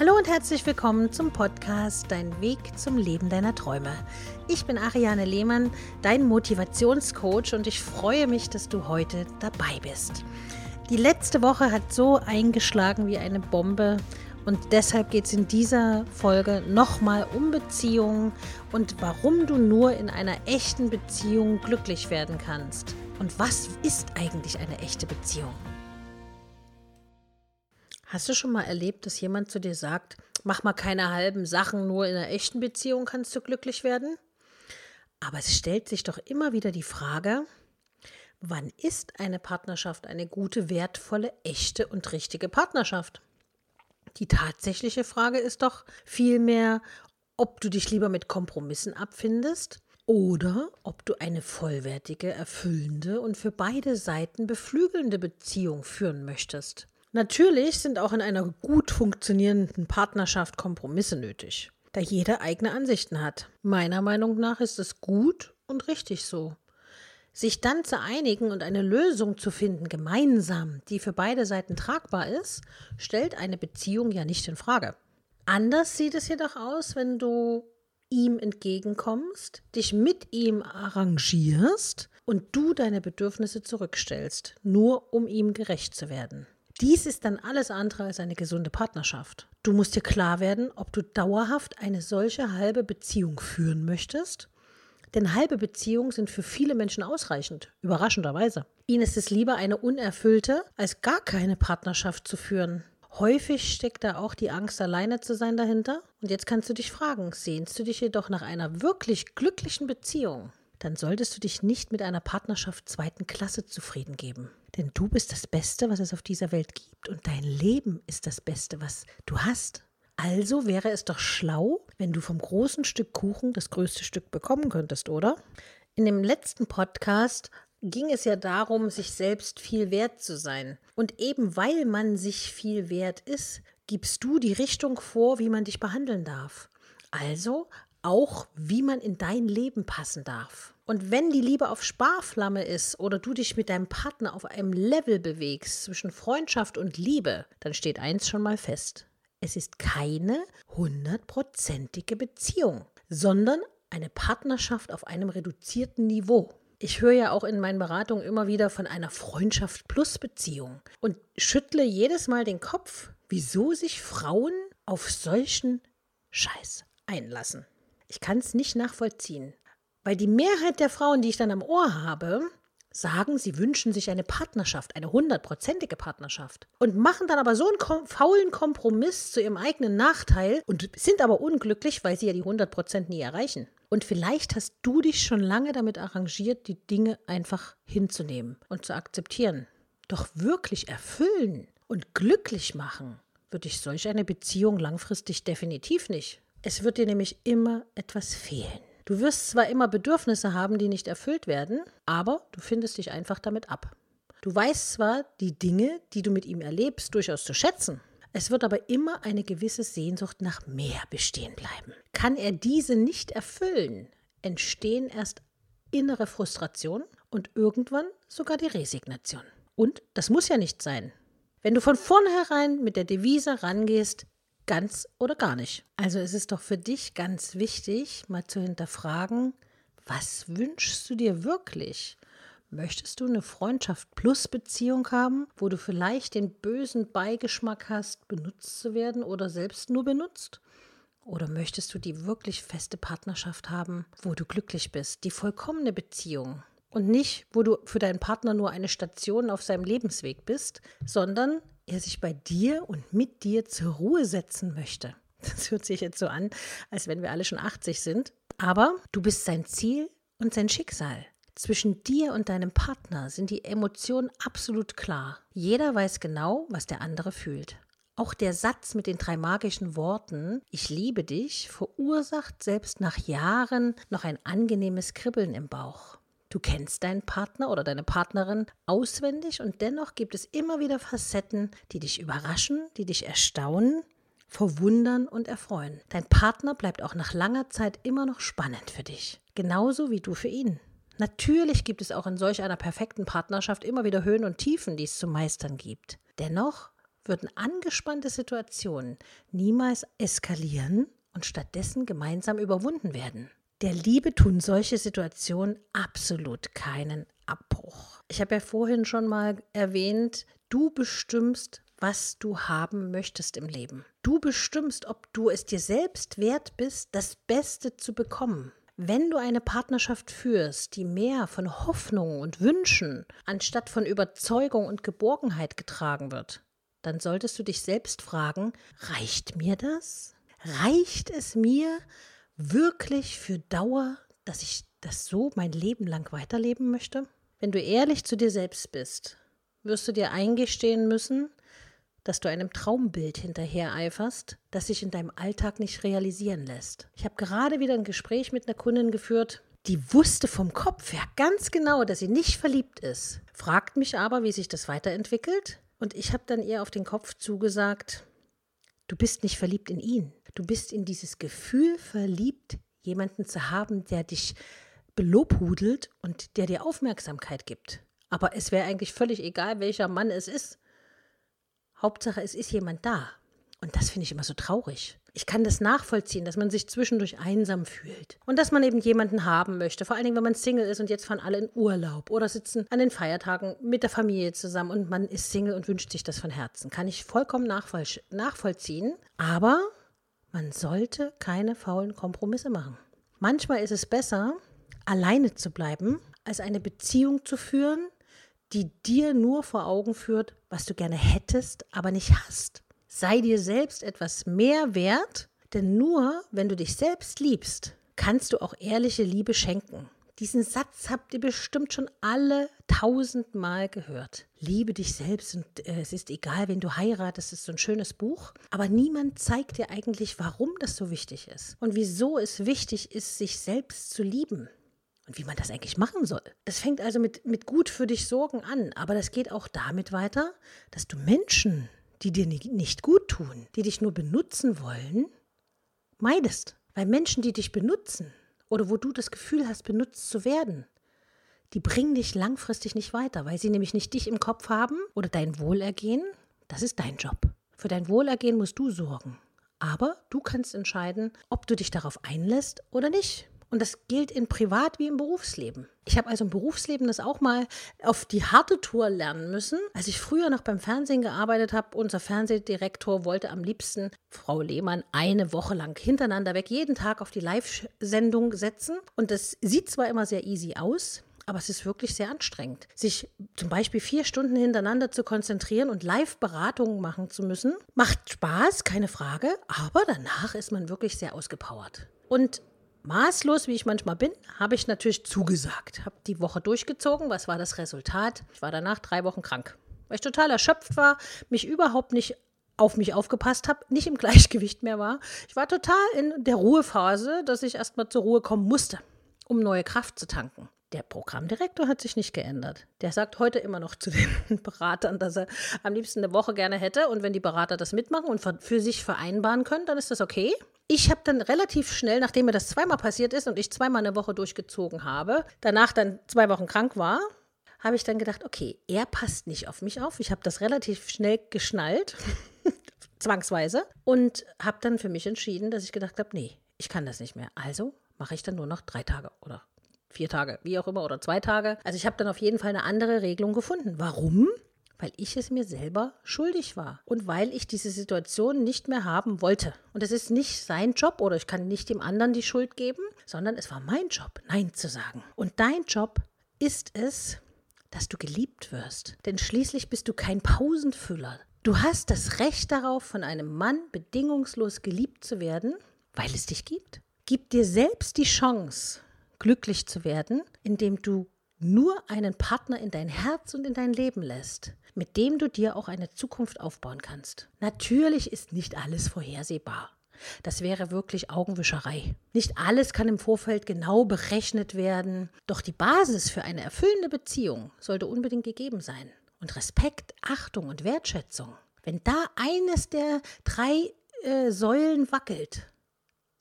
Hallo und herzlich willkommen zum Podcast Dein Weg zum Leben deiner Träume. Ich bin Ariane Lehmann, dein Motivationscoach und ich freue mich, dass du heute dabei bist. Die letzte Woche hat so eingeschlagen wie eine Bombe und deshalb geht es in dieser Folge nochmal um Beziehungen und warum du nur in einer echten Beziehung glücklich werden kannst. Und was ist eigentlich eine echte Beziehung? Hast du schon mal erlebt, dass jemand zu dir sagt, mach mal keine halben Sachen, nur in einer echten Beziehung kannst du glücklich werden? Aber es stellt sich doch immer wieder die Frage, wann ist eine Partnerschaft eine gute, wertvolle, echte und richtige Partnerschaft? Die tatsächliche Frage ist doch vielmehr, ob du dich lieber mit Kompromissen abfindest oder ob du eine vollwertige, erfüllende und für beide Seiten beflügelnde Beziehung führen möchtest. Natürlich sind auch in einer gut funktionierenden Partnerschaft Kompromisse nötig, da jeder eigene Ansichten hat. Meiner Meinung nach ist es gut und richtig so. Sich dann zu einigen und eine Lösung zu finden, gemeinsam, die für beide Seiten tragbar ist, stellt eine Beziehung ja nicht in Frage. Anders sieht es jedoch aus, wenn du ihm entgegenkommst, dich mit ihm arrangierst und du deine Bedürfnisse zurückstellst, nur um ihm gerecht zu werden. Dies ist dann alles andere als eine gesunde Partnerschaft. Du musst dir klar werden, ob du dauerhaft eine solche halbe Beziehung führen möchtest. Denn halbe Beziehungen sind für viele Menschen ausreichend, überraschenderweise. Ihnen ist es lieber, eine unerfüllte, als gar keine Partnerschaft zu führen. Häufig steckt da auch die Angst, alleine zu sein dahinter. Und jetzt kannst du dich fragen, sehnst du dich jedoch nach einer wirklich glücklichen Beziehung? Dann solltest du dich nicht mit einer Partnerschaft zweiten Klasse zufrieden geben. Denn du bist das Beste, was es auf dieser Welt gibt und dein Leben ist das Beste, was du hast. Also wäre es doch schlau, wenn du vom großen Stück Kuchen das größte Stück bekommen könntest, oder? In dem letzten Podcast ging es ja darum, sich selbst viel wert zu sein. Und eben weil man sich viel wert ist, gibst du die Richtung vor, wie man dich behandeln darf. Also auch, wie man in dein Leben passen darf. Und wenn die Liebe auf Sparflamme ist oder du dich mit deinem Partner auf einem Level bewegst zwischen Freundschaft und Liebe, dann steht eins schon mal fest. Es ist keine hundertprozentige Beziehung, sondern eine Partnerschaft auf einem reduzierten Niveau. Ich höre ja auch in meinen Beratungen immer wieder von einer Freundschaft plus Beziehung und schüttle jedes Mal den Kopf, wieso sich Frauen auf solchen Scheiß einlassen. Ich kann es nicht nachvollziehen. Weil die Mehrheit der Frauen, die ich dann am Ohr habe, sagen, sie wünschen sich eine Partnerschaft, eine hundertprozentige Partnerschaft. Und machen dann aber so einen kom faulen Kompromiss zu ihrem eigenen Nachteil und sind aber unglücklich, weil sie ja die 100% nie erreichen. Und vielleicht hast du dich schon lange damit arrangiert, die Dinge einfach hinzunehmen und zu akzeptieren. Doch wirklich erfüllen und glücklich machen würde ich solch eine Beziehung langfristig definitiv nicht. Es wird dir nämlich immer etwas fehlen. Du wirst zwar immer Bedürfnisse haben, die nicht erfüllt werden, aber du findest dich einfach damit ab. Du weißt zwar die Dinge, die du mit ihm erlebst, durchaus zu schätzen. Es wird aber immer eine gewisse Sehnsucht nach mehr bestehen bleiben. Kann er diese nicht erfüllen, entstehen erst innere Frustration und irgendwann sogar die Resignation. Und das muss ja nicht sein. Wenn du von vornherein mit der Devise rangehst, ganz oder gar nicht. Also es ist doch für dich ganz wichtig, mal zu hinterfragen, was wünschst du dir wirklich? Möchtest du eine Freundschaft plus Beziehung haben, wo du vielleicht den bösen Beigeschmack hast, benutzt zu werden oder selbst nur benutzt? Oder möchtest du die wirklich feste Partnerschaft haben, wo du glücklich bist, die vollkommene Beziehung? Und nicht, wo du für deinen Partner nur eine Station auf seinem Lebensweg bist, sondern er sich bei dir und mit dir zur Ruhe setzen möchte. Das hört sich jetzt so an, als wenn wir alle schon 80 sind. Aber du bist sein Ziel und sein Schicksal. Zwischen dir und deinem Partner sind die Emotionen absolut klar. Jeder weiß genau, was der andere fühlt. Auch der Satz mit den drei magischen Worten Ich liebe dich verursacht selbst nach Jahren noch ein angenehmes Kribbeln im Bauch. Du kennst deinen Partner oder deine Partnerin auswendig und dennoch gibt es immer wieder Facetten, die dich überraschen, die dich erstaunen, verwundern und erfreuen. Dein Partner bleibt auch nach langer Zeit immer noch spannend für dich, genauso wie du für ihn. Natürlich gibt es auch in solch einer perfekten Partnerschaft immer wieder Höhen und Tiefen, die es zu meistern gibt. Dennoch würden angespannte Situationen niemals eskalieren und stattdessen gemeinsam überwunden werden. Der Liebe tun solche Situationen absolut keinen Abbruch. Ich habe ja vorhin schon mal erwähnt, du bestimmst, was du haben möchtest im Leben. Du bestimmst, ob du es dir selbst wert bist, das Beste zu bekommen. Wenn du eine Partnerschaft führst, die mehr von Hoffnung und Wünschen anstatt von Überzeugung und Geborgenheit getragen wird, dann solltest du dich selbst fragen, reicht mir das? Reicht es mir wirklich für Dauer, dass ich das so mein Leben lang weiterleben möchte? Wenn du ehrlich zu dir selbst bist, wirst du dir eingestehen müssen, dass du einem Traumbild hinterhereiferst, das sich in deinem Alltag nicht realisieren lässt. Ich habe gerade wieder ein Gespräch mit einer Kundin geführt, die wusste vom Kopf her ganz genau, dass sie nicht verliebt ist, fragt mich aber, wie sich das weiterentwickelt. Und ich habe dann ihr auf den Kopf zugesagt, du bist nicht verliebt in ihn. Du bist in dieses Gefühl verliebt, jemanden zu haben, der dich belobhudelt und der dir Aufmerksamkeit gibt. Aber es wäre eigentlich völlig egal, welcher Mann es ist. Hauptsache, es ist jemand da. Und das finde ich immer so traurig. Ich kann das nachvollziehen, dass man sich zwischendurch einsam fühlt und dass man eben jemanden haben möchte, vor allen Dingen, wenn man Single ist und jetzt fahren alle in Urlaub oder sitzen an den Feiertagen mit der Familie zusammen und man ist Single und wünscht sich das von Herzen. Kann ich vollkommen nachvoll nachvollziehen, aber man sollte keine faulen Kompromisse machen. Manchmal ist es besser, alleine zu bleiben, als eine Beziehung zu führen, die dir nur vor Augen führt, was du gerne hättest, aber nicht hast. Sei dir selbst etwas mehr wert, denn nur wenn du dich selbst liebst, kannst du auch ehrliche Liebe schenken. Diesen Satz habt ihr bestimmt schon alle tausendmal gehört. Liebe dich selbst und äh, es ist egal, wen du heiratest, ist so ein schönes Buch. Aber niemand zeigt dir eigentlich, warum das so wichtig ist und wieso es wichtig ist, sich selbst zu lieben und wie man das eigentlich machen soll. Das fängt also mit, mit gut für dich sorgen an, aber das geht auch damit weiter, dass du Menschen, die dir nicht gut tun, die dich nur benutzen wollen, meidest. Weil Menschen, die dich benutzen oder wo du das Gefühl hast, benutzt zu werden, die bringen dich langfristig nicht weiter, weil sie nämlich nicht dich im Kopf haben oder dein Wohlergehen. Das ist dein Job. Für dein Wohlergehen musst du sorgen. Aber du kannst entscheiden, ob du dich darauf einlässt oder nicht. Und das gilt in Privat wie im Berufsleben. Ich habe also im Berufsleben das auch mal auf die harte Tour lernen müssen. Als ich früher noch beim Fernsehen gearbeitet habe, unser Fernsehdirektor wollte am liebsten Frau Lehmann eine Woche lang hintereinander weg, jeden Tag auf die Live-Sendung setzen. Und das sieht zwar immer sehr easy aus, aber es ist wirklich sehr anstrengend, sich zum Beispiel vier Stunden hintereinander zu konzentrieren und Live-Beratungen machen zu müssen. Macht Spaß, keine Frage, aber danach ist man wirklich sehr ausgepowert. Und maßlos, wie ich manchmal bin, habe ich natürlich zugesagt. Habe die Woche durchgezogen. Was war das Resultat? Ich war danach drei Wochen krank, weil ich total erschöpft war, mich überhaupt nicht auf mich aufgepasst habe, nicht im Gleichgewicht mehr war. Ich war total in der Ruhephase, dass ich erstmal zur Ruhe kommen musste, um neue Kraft zu tanken. Der Programmdirektor hat sich nicht geändert. Der sagt heute immer noch zu den Beratern, dass er am liebsten eine Woche gerne hätte. Und wenn die Berater das mitmachen und für sich vereinbaren können, dann ist das okay. Ich habe dann relativ schnell, nachdem mir das zweimal passiert ist und ich zweimal eine Woche durchgezogen habe, danach dann zwei Wochen krank war, habe ich dann gedacht, okay, er passt nicht auf mich auf. Ich habe das relativ schnell geschnallt, zwangsweise, und habe dann für mich entschieden, dass ich gedacht habe, nee, ich kann das nicht mehr. Also mache ich dann nur noch drei Tage oder vier Tage, wie auch immer, oder zwei Tage. Also ich habe dann auf jeden Fall eine andere Regelung gefunden. Warum? Weil ich es mir selber schuldig war und weil ich diese Situation nicht mehr haben wollte. Und es ist nicht sein Job oder ich kann nicht dem anderen die Schuld geben, sondern es war mein Job, Nein zu sagen. Und dein Job ist es, dass du geliebt wirst. Denn schließlich bist du kein Pausenfüller. Du hast das Recht darauf, von einem Mann bedingungslos geliebt zu werden, weil es dich gibt. Gib dir selbst die Chance, glücklich zu werden, indem du nur einen Partner in dein Herz und in dein Leben lässt, mit dem du dir auch eine Zukunft aufbauen kannst. Natürlich ist nicht alles vorhersehbar. Das wäre wirklich Augenwischerei. Nicht alles kann im Vorfeld genau berechnet werden, doch die Basis für eine erfüllende Beziehung sollte unbedingt gegeben sein. Und Respekt, Achtung und Wertschätzung. Wenn da eines der drei äh, Säulen wackelt,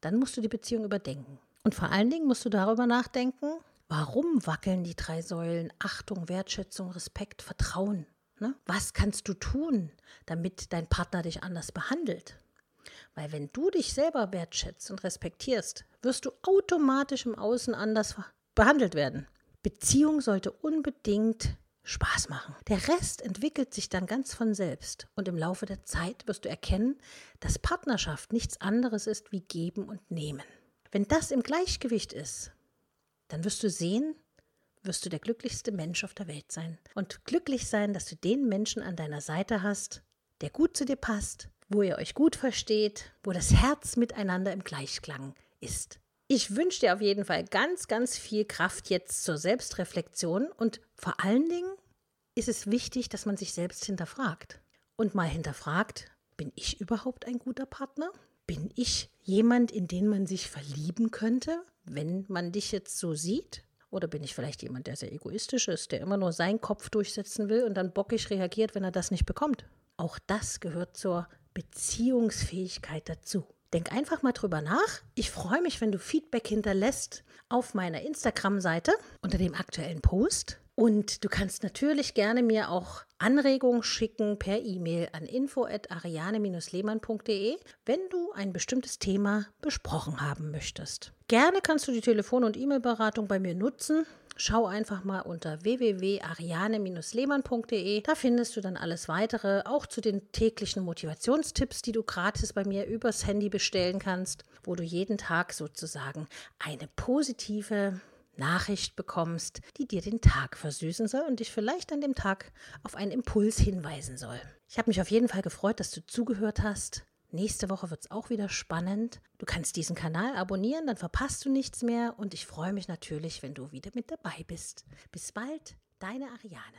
dann musst du die Beziehung überdenken. Und vor allen Dingen musst du darüber nachdenken, Warum wackeln die drei Säulen Achtung, Wertschätzung, Respekt, Vertrauen? Ne? Was kannst du tun, damit dein Partner dich anders behandelt? Weil wenn du dich selber wertschätzt und respektierst, wirst du automatisch im Außen anders behandelt werden. Beziehung sollte unbedingt Spaß machen. Der Rest entwickelt sich dann ganz von selbst und im Laufe der Zeit wirst du erkennen, dass Partnerschaft nichts anderes ist wie geben und nehmen. Wenn das im Gleichgewicht ist, dann wirst du sehen, wirst du der glücklichste Mensch auf der Welt sein. Und glücklich sein, dass du den Menschen an deiner Seite hast, der gut zu dir passt, wo ihr euch gut versteht, wo das Herz miteinander im Gleichklang ist. Ich wünsche dir auf jeden Fall ganz, ganz viel Kraft jetzt zur Selbstreflexion und vor allen Dingen ist es wichtig, dass man sich selbst hinterfragt. Und mal hinterfragt, bin ich überhaupt ein guter Partner? Bin ich jemand, in den man sich verlieben könnte, wenn man dich jetzt so sieht? Oder bin ich vielleicht jemand, der sehr egoistisch ist, der immer nur seinen Kopf durchsetzen will und dann bockig reagiert, wenn er das nicht bekommt? Auch das gehört zur Beziehungsfähigkeit dazu. Denk einfach mal drüber nach. Ich freue mich, wenn du Feedback hinterlässt auf meiner Instagram-Seite unter dem aktuellen Post. Und du kannst natürlich gerne mir auch Anregungen schicken per E-Mail an info@ariane-lehmann.de, wenn du ein bestimmtes Thema besprochen haben möchtest. Gerne kannst du die Telefon- und E-Mail-Beratung bei mir nutzen. Schau einfach mal unter www.ariane-lehmann.de. Da findest du dann alles weitere, auch zu den täglichen Motivationstipps, die du gratis bei mir übers Handy bestellen kannst, wo du jeden Tag sozusagen eine positive Nachricht bekommst, die dir den Tag versüßen soll und dich vielleicht an dem Tag auf einen Impuls hinweisen soll. Ich habe mich auf jeden Fall gefreut, dass du zugehört hast. Nächste Woche wird es auch wieder spannend. Du kannst diesen Kanal abonnieren, dann verpasst du nichts mehr und ich freue mich natürlich, wenn du wieder mit dabei bist. Bis bald, deine Ariane.